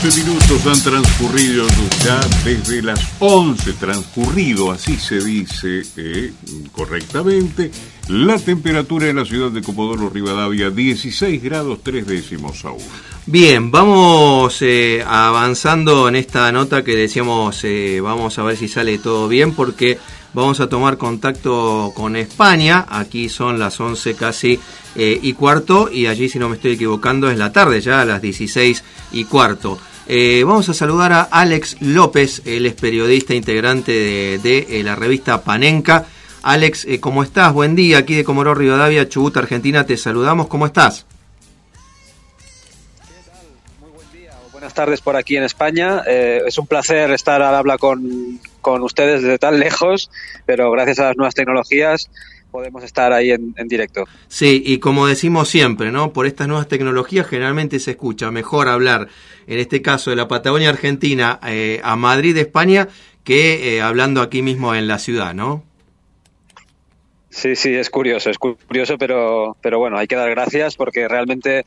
12 minutos han transcurrido ya desde las 11, transcurrido, así se dice eh, correctamente, la temperatura en la ciudad de Comodoro Rivadavia, 16 grados 3 décimos aún. Bien, vamos eh, avanzando en esta nota que decíamos, eh, vamos a ver si sale todo bien, porque vamos a tomar contacto con España, aquí son las 11 casi y cuarto, y allí si no me estoy equivocando es la tarde, ya a las 16 y cuarto. Vamos a saludar a Alex López, él es periodista integrante de, la revista Panenca. Alex, ¿cómo estás? Buen día, aquí de Comodoro Rivadavia, Chubut, Argentina, te saludamos, ¿cómo estás? Buenas tardes por aquí en España. Eh, es un placer estar al habla con, ustedes desde tan lejos, pero gracias a las nuevas tecnologías podemos estar ahí en, directo. Sí, y como decimos siempre, ¿no? Por estas nuevas tecnologías generalmente se escucha mejor hablar, en este caso de la Patagonia Argentina, eh, a Madrid, España, que eh, hablando aquí mismo en la ciudad, ¿no? Sí, sí, es curioso, es curioso, pero, pero bueno, hay que dar gracias porque realmente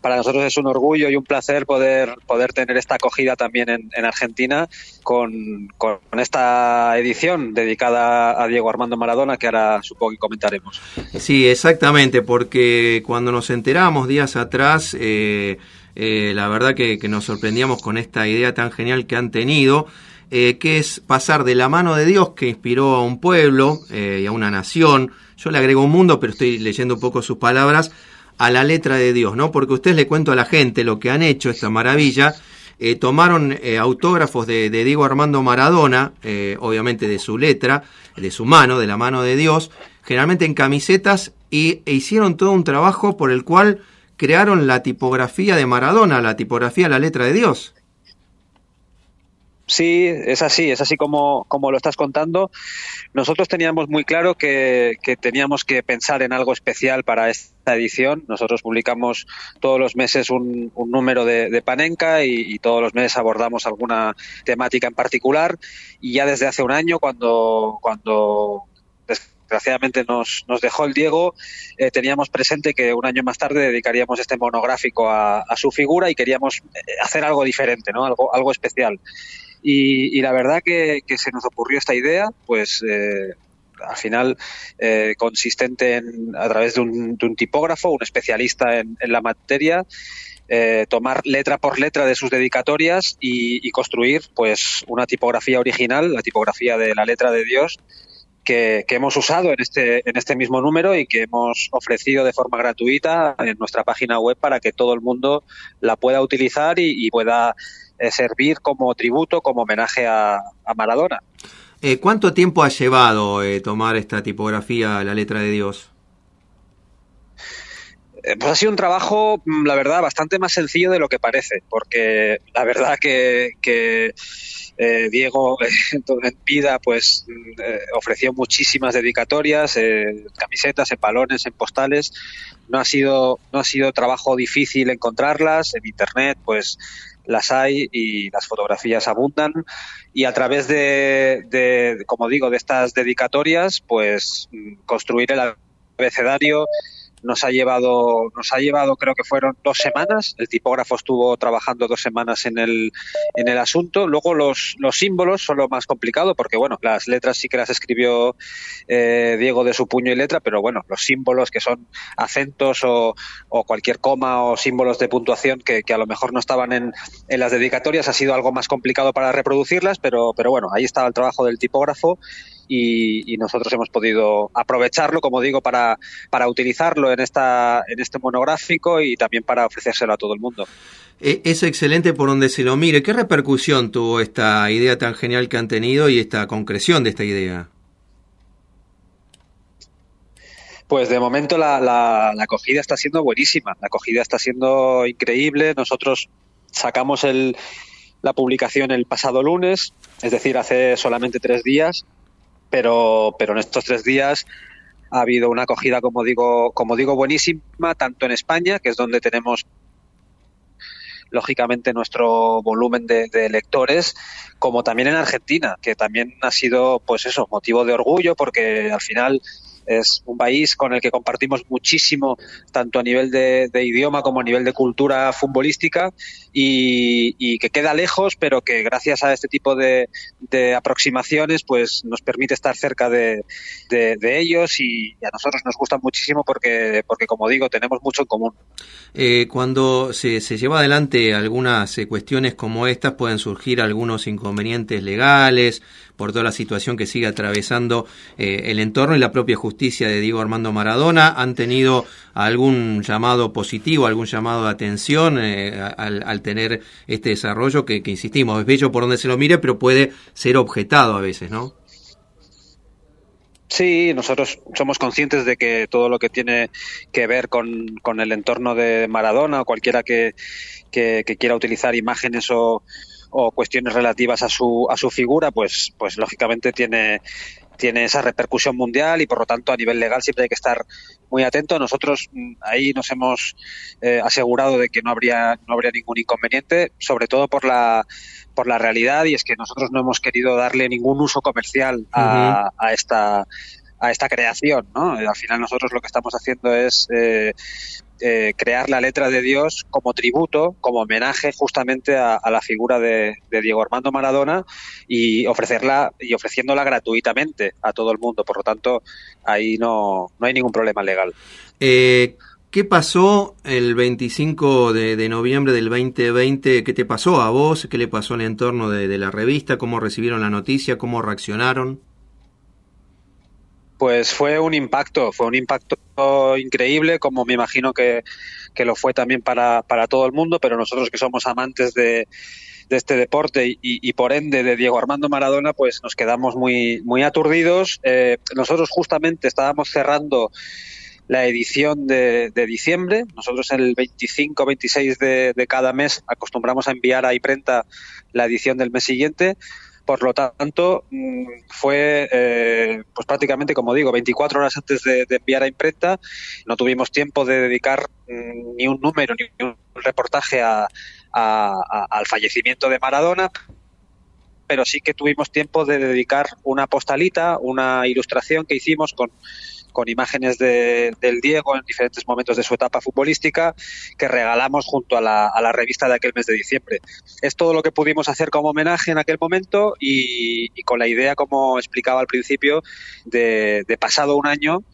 para nosotros es un orgullo y un placer poder, poder tener esta acogida también en, Argentina con, con, esta edición dedicada a Diego Armando Maradona que ahora supongo que comentaremos. Sí, exactamente, porque cuando nos enteramos días atrás, eh, eh, la verdad que, nos sorprendíamos con esta idea tan genial que han tenido. Eh, que es pasar de la mano de Dios que inspiró a un pueblo y a una nación, yo le agrego un mundo, pero estoy leyendo un poco sus palabras, a la letra de Dios, ¿no? Porque ustedes le cuento a la gente lo que han hecho, esta maravilla. Eh, tomaron eh, autógrafos de, Diego Armando Maradona, eh, obviamente de su letra, de su mano, de la mano de Dios, generalmente en camisetas, y, e hicieron todo un trabajo por el cual crearon la tipografía de Maradona, la tipografía la letra de Dios. Sí, es así, es así como, como lo estás contando. Nosotros teníamos muy claro que, teníamos que pensar en algo especial para esta edición. Nosotros publicamos todos los meses un, número de, Panenka y, todos los meses abordamos alguna temática en particular. Y ya desde hace un año, cuando, cuando desgraciadamente nos, nos dejó el Diego, eh, teníamos presente que un año más tarde dedicaríamos este monográfico a, a, su figura y queríamos eh, hacer algo diferente, ¿no? algo, algo especial. Y, la verdad que, se nos ocurrió esta idea, pues eh, al final eh, consistente en, a través de un, tipógrafo, un especialista en, la materia, eh, tomar letra por letra de sus dedicatorias y, construir pues una tipografía original, la tipografía de la letra de Dios, que, hemos usado en este, en este mismo número y que hemos ofrecido de forma gratuita en nuestra página web para que todo el mundo la pueda utilizar y pueda eh, servir como tributo, como homenaje a, Maradona. Eh, ¿Cuánto tiempo ha llevado eh, tomar esta tipografía, la letra de Dios? pues ha sido un trabajo, mm, la verdad, bastante más sencillo de lo que parece, porque la verdad que, Diego en vida pues mm, ofreció muchísimas dedicatorias, camisetas, en balones, en postales. No ha sido no ha sido trabajo difícil encontrarlas en internet, pues las hay y las fotografías abundan. Y a través de, como digo, de estas dedicatorias, pues mm, construir el abecedario nos ha llevado, nos ha llevado, creo que fueron dos semanas. El tipógrafo estuvo trabajando dos semanas en el, en el asunto. Luego los, los símbolos son lo más complicado, porque bueno, las letras sí que las escribió eh, Diego de su puño y letra, pero bueno, los símbolos que son acentos o, o cualquier coma o símbolos de puntuación que, que a lo mejor no estaban en, en, las dedicatorias ha sido algo más complicado para reproducirlas, pero, pero bueno, ahí estaba el trabajo del tipógrafo y, nosotros hemos podido aprovecharlo, como digo, para, para utilizarlo en, esta, en este monográfico y también para ofrecérselo a todo el mundo. E, es excelente por donde se lo mire. ¿Qué repercusión tuvo esta idea tan genial que han tenido y esta concreción de esta idea? Pues de momento la, la, la, acogida está siendo buenísima, la acogida está siendo increíble. Nosotros sacamos el, la publicación el pasado lunes, es decir, hace solamente tres días, pero, pero en estos tres días ha habido una acogida, como digo, como digo, buenísima, tanto en España, que es donde tenemos lógicamente nuestro volumen de, lectores, como también en Argentina, que también ha sido, pues eso, motivo de orgullo, porque al final es un país con el que compartimos muchísimo, tanto a nivel de, idioma como a nivel de cultura futbolística, y, que queda lejos, pero que gracias a este tipo de, aproximaciones, pues nos permite estar cerca de, ellos y, a nosotros nos gusta muchísimo porque, porque como digo, tenemos mucho en común. Eh, cuando se, se, lleva adelante algunas eh, cuestiones como estas, pueden surgir algunos inconvenientes legales por toda la situación que sigue atravesando eh, el entorno y la propia justicia de Diego Armando Maradona. ¿Han tenido algún llamado positivo, algún llamado de atención eh, al, tener este desarrollo que, insistimos, es bello por donde se lo mire, pero puede ser objetado a veces, ¿no? Sí, nosotros somos conscientes de que todo lo que tiene que ver con, con el entorno de Maradona o cualquiera que, quiera utilizar imágenes o, o, cuestiones relativas a su, a su figura, pues, pues lógicamente tiene, tiene esa repercusión mundial y por lo tanto a nivel legal siempre hay que estar muy atento. Nosotros mm, ahí nos hemos eh, asegurado de que no habría no habría ningún inconveniente, sobre todo por la por la realidad y es que nosotros no hemos querido darle ningún uso comercial a, a esta a esta creación, ¿no? Al final nosotros lo que estamos haciendo es eh, eh, crear la letra de Dios como tributo, como homenaje justamente a, la figura de, Diego Armando Maradona y ofrecerla y ofreciéndola gratuitamente a todo el mundo. Por lo tanto, ahí no, no hay ningún problema legal. Eh, ¿Qué pasó el 25 de, noviembre del 2020? ¿Qué te pasó a vos? ¿Qué le pasó al entorno de, la revista? ¿Cómo recibieron la noticia? ¿Cómo reaccionaron? Pues fue un impacto, fue un impacto increíble, como me imagino que, lo fue también para, para, todo el mundo, pero nosotros que somos amantes de, este deporte y, por ende de Diego Armando Maradona, pues nos quedamos muy, muy aturdidos. Eh, nosotros justamente estábamos cerrando la edición de, diciembre. Nosotros el 25-26 de, de, cada mes acostumbramos a enviar a imprenta la edición del mes siguiente. Por lo tanto, mm, fue eh, pues prácticamente, como digo, 24 horas antes de, enviar a imprenta. No tuvimos tiempo de dedicar mm, ni un número ni un reportaje al fallecimiento de Maradona, pero sí que tuvimos tiempo de dedicar una postalita, una ilustración que hicimos con con imágenes de, del Diego en diferentes momentos de su etapa futbolística que regalamos junto a la, a la, revista de aquel mes de diciembre. Es todo lo que pudimos hacer como homenaje en aquel momento y, con la idea, como explicaba al principio, de, de pasado un año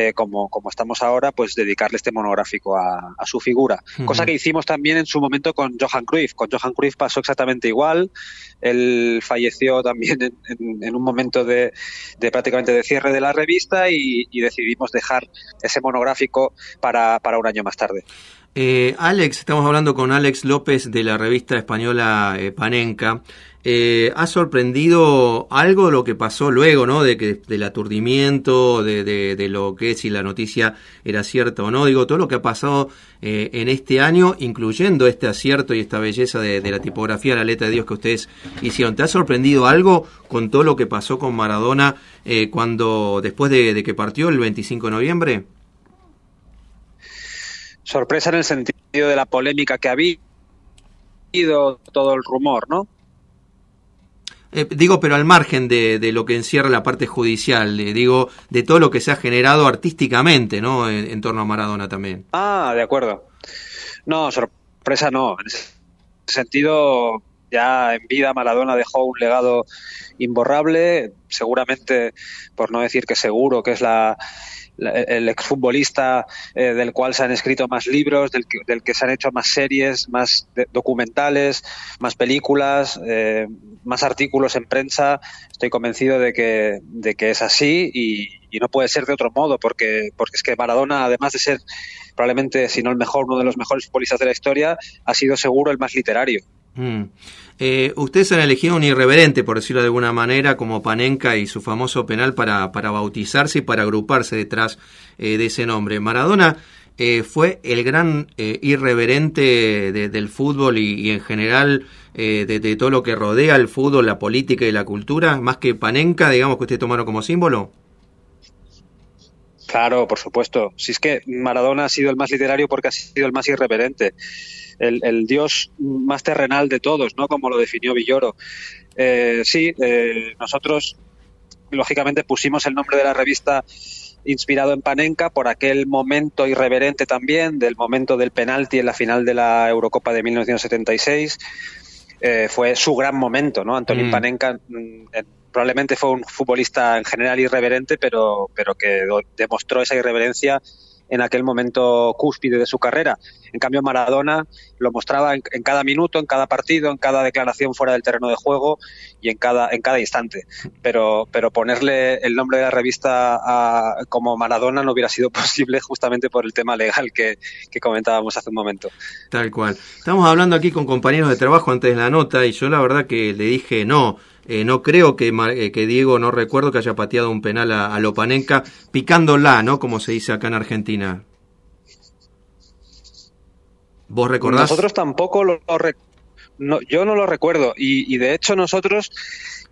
eh, como, como estamos ahora, pues dedicarle este monográfico a, su figura. Cosa que hicimos también en su momento con Johan Cruyff. Con Johan Cruyff pasó exactamente igual. Él falleció también en, un momento de, prácticamente de cierre de la revista y, decidimos dejar ese monográfico para, para un año más tarde. Eh, Alex, estamos hablando con Alex López de la revista española eh, Panenka. Eh, ¿Ha sorprendido algo lo que pasó luego, ¿no? De que del aturdimiento, de, de, lo que si la noticia era cierta o no. Digo, todo lo que ha pasado eh, en este año, incluyendo este acierto y esta belleza de, la tipografía, la letra de Dios que ustedes hicieron. ¿Te ha sorprendido algo con todo lo que pasó con Maradona eh, cuando después de, que partió el 25 de noviembre? Sorpresa en el sentido de la polémica que ha habido, todo el rumor, ¿no? Eh, digo, pero al margen de, lo que encierra la parte judicial, digo, de todo lo que se ha generado artísticamente, ¿no? En, torno a Maradona también. Ah, de acuerdo. No, sorpresa no. En ese sentido, ya en vida Maradona dejó un legado imborrable, seguramente, por no decir que seguro, que es la, el exfutbolista eh, del cual se han escrito más libros, del que, del que se han hecho más series, más documentales, más películas, eh, más artículos en prensa. Estoy convencido de que, de que es así y, no puede ser de otro modo, porque, porque es que Maradona, además de ser probablemente, si no el mejor, uno de los mejores futbolistas de la historia, ha sido seguro el más literario. Mm. Eh, ustedes han elegido un irreverente, por decirlo de alguna manera, como Panenka y su famoso penal para, para bautizarse y para agruparse detrás eh, de ese nombre. Maradona eh, fue el gran irreverente del fútbol y, en general de, todo lo que rodea el fútbol, la política y la cultura, más que Panenka, digamos que usted tomaron como símbolo. Claro, por supuesto. Si es que Maradona ha sido el más literario porque ha sido el más irreverente el, dios más terrenal de todos, ¿no? Como lo definió Villoro. Eh, sí, eh, nosotros lógicamente pusimos el nombre de la revista inspirado en Panenka por aquel momento irreverente también, del momento del penalti en la final de la Eurocopa de 1976. Eh, fue su gran momento, ¿no? Antonín mm. Panenka mm, probablemente fue un futbolista en general irreverente, pero, pero que demostró esa irreverencia en aquel momento cúspide de su carrera. En cambio, Maradona lo mostraba en, cada minuto, en cada partido, en cada declaración fuera del terreno de juego y en cada, en cada instante. Pero, pero ponerle el nombre de la revista como Maradona no hubiera sido posible justamente por el tema legal que, que comentábamos hace un momento. Tal cual. Estamos hablando aquí con compañeros de trabajo antes de la nota y yo la verdad que le dije no eh, no creo que, eh, que, Diego, no recuerdo que haya pateado un penal a, a Lopanenka picándola, ¿no? Como se dice acá en Argentina. ¿Vos recordás? Nosotros tampoco lo, no, yo no lo recuerdo y, y, de hecho nosotros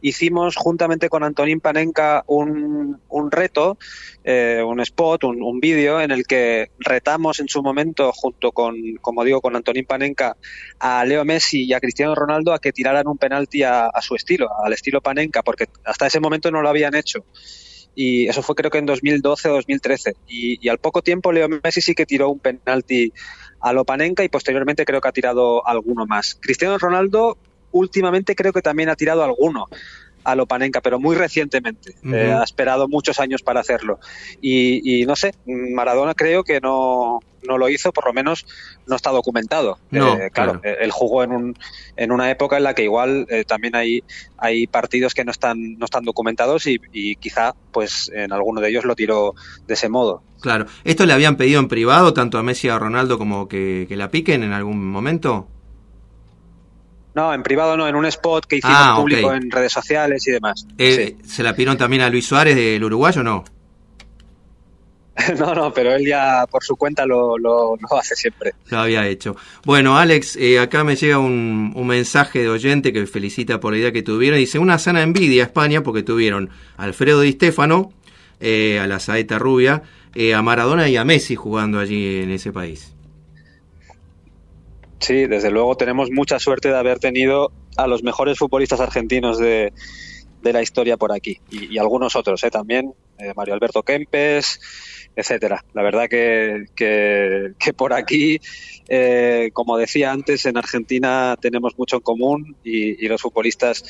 hicimos juntamente con Antonín Panenka un, un reto, eh, un spot, un, un vídeo en el que retamos en su momento, junto con, como digo, con Antonín Panenka, a Leo Messi y a Cristiano Ronaldo a que tiraran un penalti a, su estilo, al estilo Panenka, porque hasta ese momento no lo habían hecho y eso fue creo que en 2012 o 2013. Y, y, al poco tiempo Leo Messi sí que tiró un penalti a Lopanenka y posteriormente creo que ha tirado alguno más. Cristiano Ronaldo últimamente creo que también ha tirado alguno a Lopanenka, pero muy recientemente. eh, ha esperado muchos años para hacerlo. Y, y, no sé, Maradona creo que no, no lo hizo, por lo menos no está documentado. No, eh, claro, claro, él jugó en, un, en una época en la que igual eh, también hay, hay partidos que no están, no están documentados y, y, quizá pues en alguno de ellos lo tiró de ese modo. Claro. ¿Esto le habían pedido en privado tanto a Messi y a Ronaldo como que, que la piquen en algún momento? No, en privado no, en un spot que hicimos Ah, ok. público en redes sociales y demás. Eh, Sí. ¿Se la pidieron también a Luis Suárez del Uruguayo o no? No, no, pero él ya por su cuenta lo, lo, lo hace siempre. Lo había hecho. Bueno, Alex, eh, acá me llega un, un, mensaje de oyente que felicita por la idea que tuvieron. Dice, una sana envidia a España porque tuvieron a Alfredo Di Stefano, eh, a la saeta rubia, eh, a Maradona y a Messi jugando allí en ese país. Sí, desde luego tenemos mucha suerte de haber tenido a los mejores futbolistas argentinos de, de la historia por aquí y, algunos otros ¿eh? también, eh, Mario Alberto Kempes, etcétera. La verdad que, que, por aquí, eh, como decía antes, en Argentina tenemos mucho en común y, los futbolistas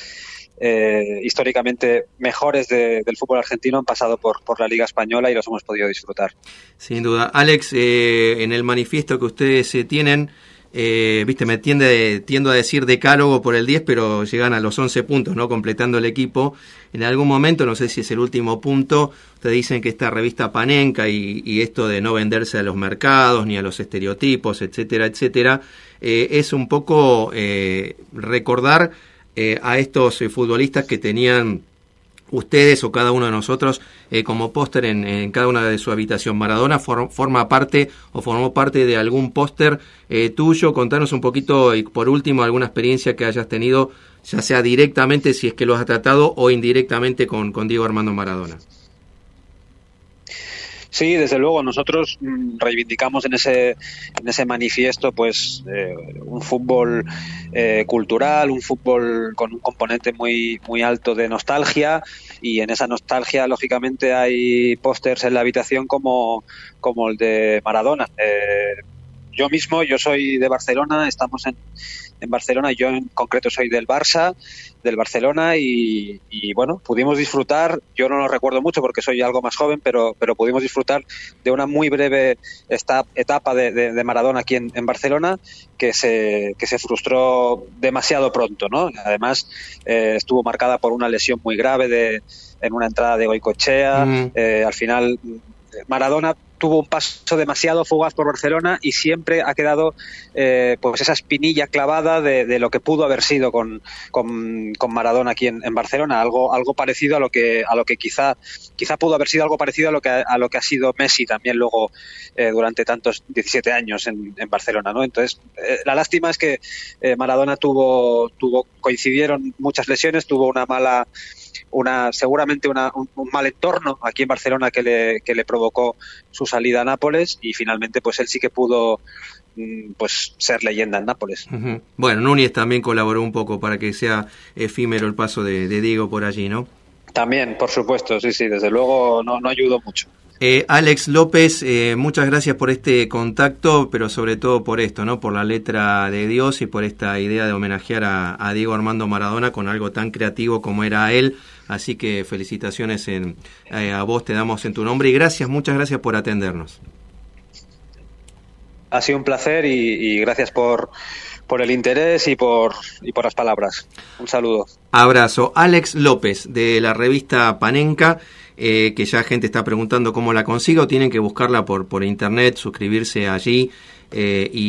eh, históricamente mejores de, del fútbol argentino han pasado por, la Liga Española y los hemos podido disfrutar. Sin duda. Alex, eh, en el manifiesto que ustedes tienen, eh, viste, me tiende, tiendo a decir decálogo por el 10, pero llegan a los 11 puntos, ¿no? Completando el equipo. En algún momento, no sé si es el último punto, ustedes dicen que esta revista Panenka y, y esto de no venderse a los mercados ni a los estereotipos, etcétera, etcétera, eh, es un poco eh, recordar eh, a estos eh, futbolistas que tenían ustedes o cada uno de nosotros eh, como póster en, en, cada una de su habitación. Maradona for, forma parte o formó parte de algún póster eh, tuyo. Contanos un poquito y por último alguna experiencia que hayas tenido, ya sea directamente si es que lo has tratado o indirectamente con, con Diego Armando Maradona. Sí, desde luego nosotros mmm, reivindicamos en ese en ese manifiesto pues eh, un fútbol eh, cultural, un fútbol con un componente muy muy alto de nostalgia y en esa nostalgia lógicamente hay pósters en la habitación como como el de Maradona. Eh, yo mismo, yo soy de Barcelona, estamos en, en Barcelona, yo en concreto soy del Barça, del Barcelona y, y, bueno, pudimos disfrutar, yo no lo recuerdo mucho porque soy algo más joven, pero, pero pudimos disfrutar de una muy breve esta etapa de, de, de Maradona aquí en, en, Barcelona que se, que se frustró demasiado pronto, ¿no? Además, eh, estuvo marcada por una lesión muy grave de, en una entrada de Goicochea, mm. eh, al final Maradona tuvo un paso demasiado fugaz por Barcelona y siempre ha quedado eh, pues esa espinilla clavada de, de, lo que pudo haber sido con, con, con Maradona aquí en, Barcelona, algo, algo parecido a lo que a lo que quizá quizá pudo haber sido algo parecido a lo que a lo que ha sido Messi también luego eh, durante tantos 17 años en, en Barcelona, ¿no? Entonces eh, la lástima es que eh, Maradona tuvo tuvo coincidieron muchas lesiones, tuvo una mala una seguramente una, un, un, mal entorno aquí en Barcelona que le, que le provocó su salida a Nápoles y finalmente pues él sí que pudo mm, pues ser leyenda en Nápoles. Uh -huh. Bueno, Núñez también colaboró un poco para que sea efímero el paso de, de Diego por allí, ¿no? También, por supuesto, sí, sí, desde luego no, no ayudó mucho. Eh, Alex López, eh, muchas gracias por este contacto, pero sobre todo por esto, ¿no? Por la letra de Dios y por esta idea de homenajear a, Diego Armando Maradona con algo tan creativo como era él. Así que felicitaciones en, eh, a vos, te damos en tu nombre y gracias, muchas gracias por atendernos. Ha sido un placer y, gracias por, por el interés y por, y por las palabras. Un saludo. Abrazo. Alex López, de la revista Panenca. Eh, que ya gente está preguntando cómo la consigo, tienen que buscarla por, por internet, suscribirse allí eh, y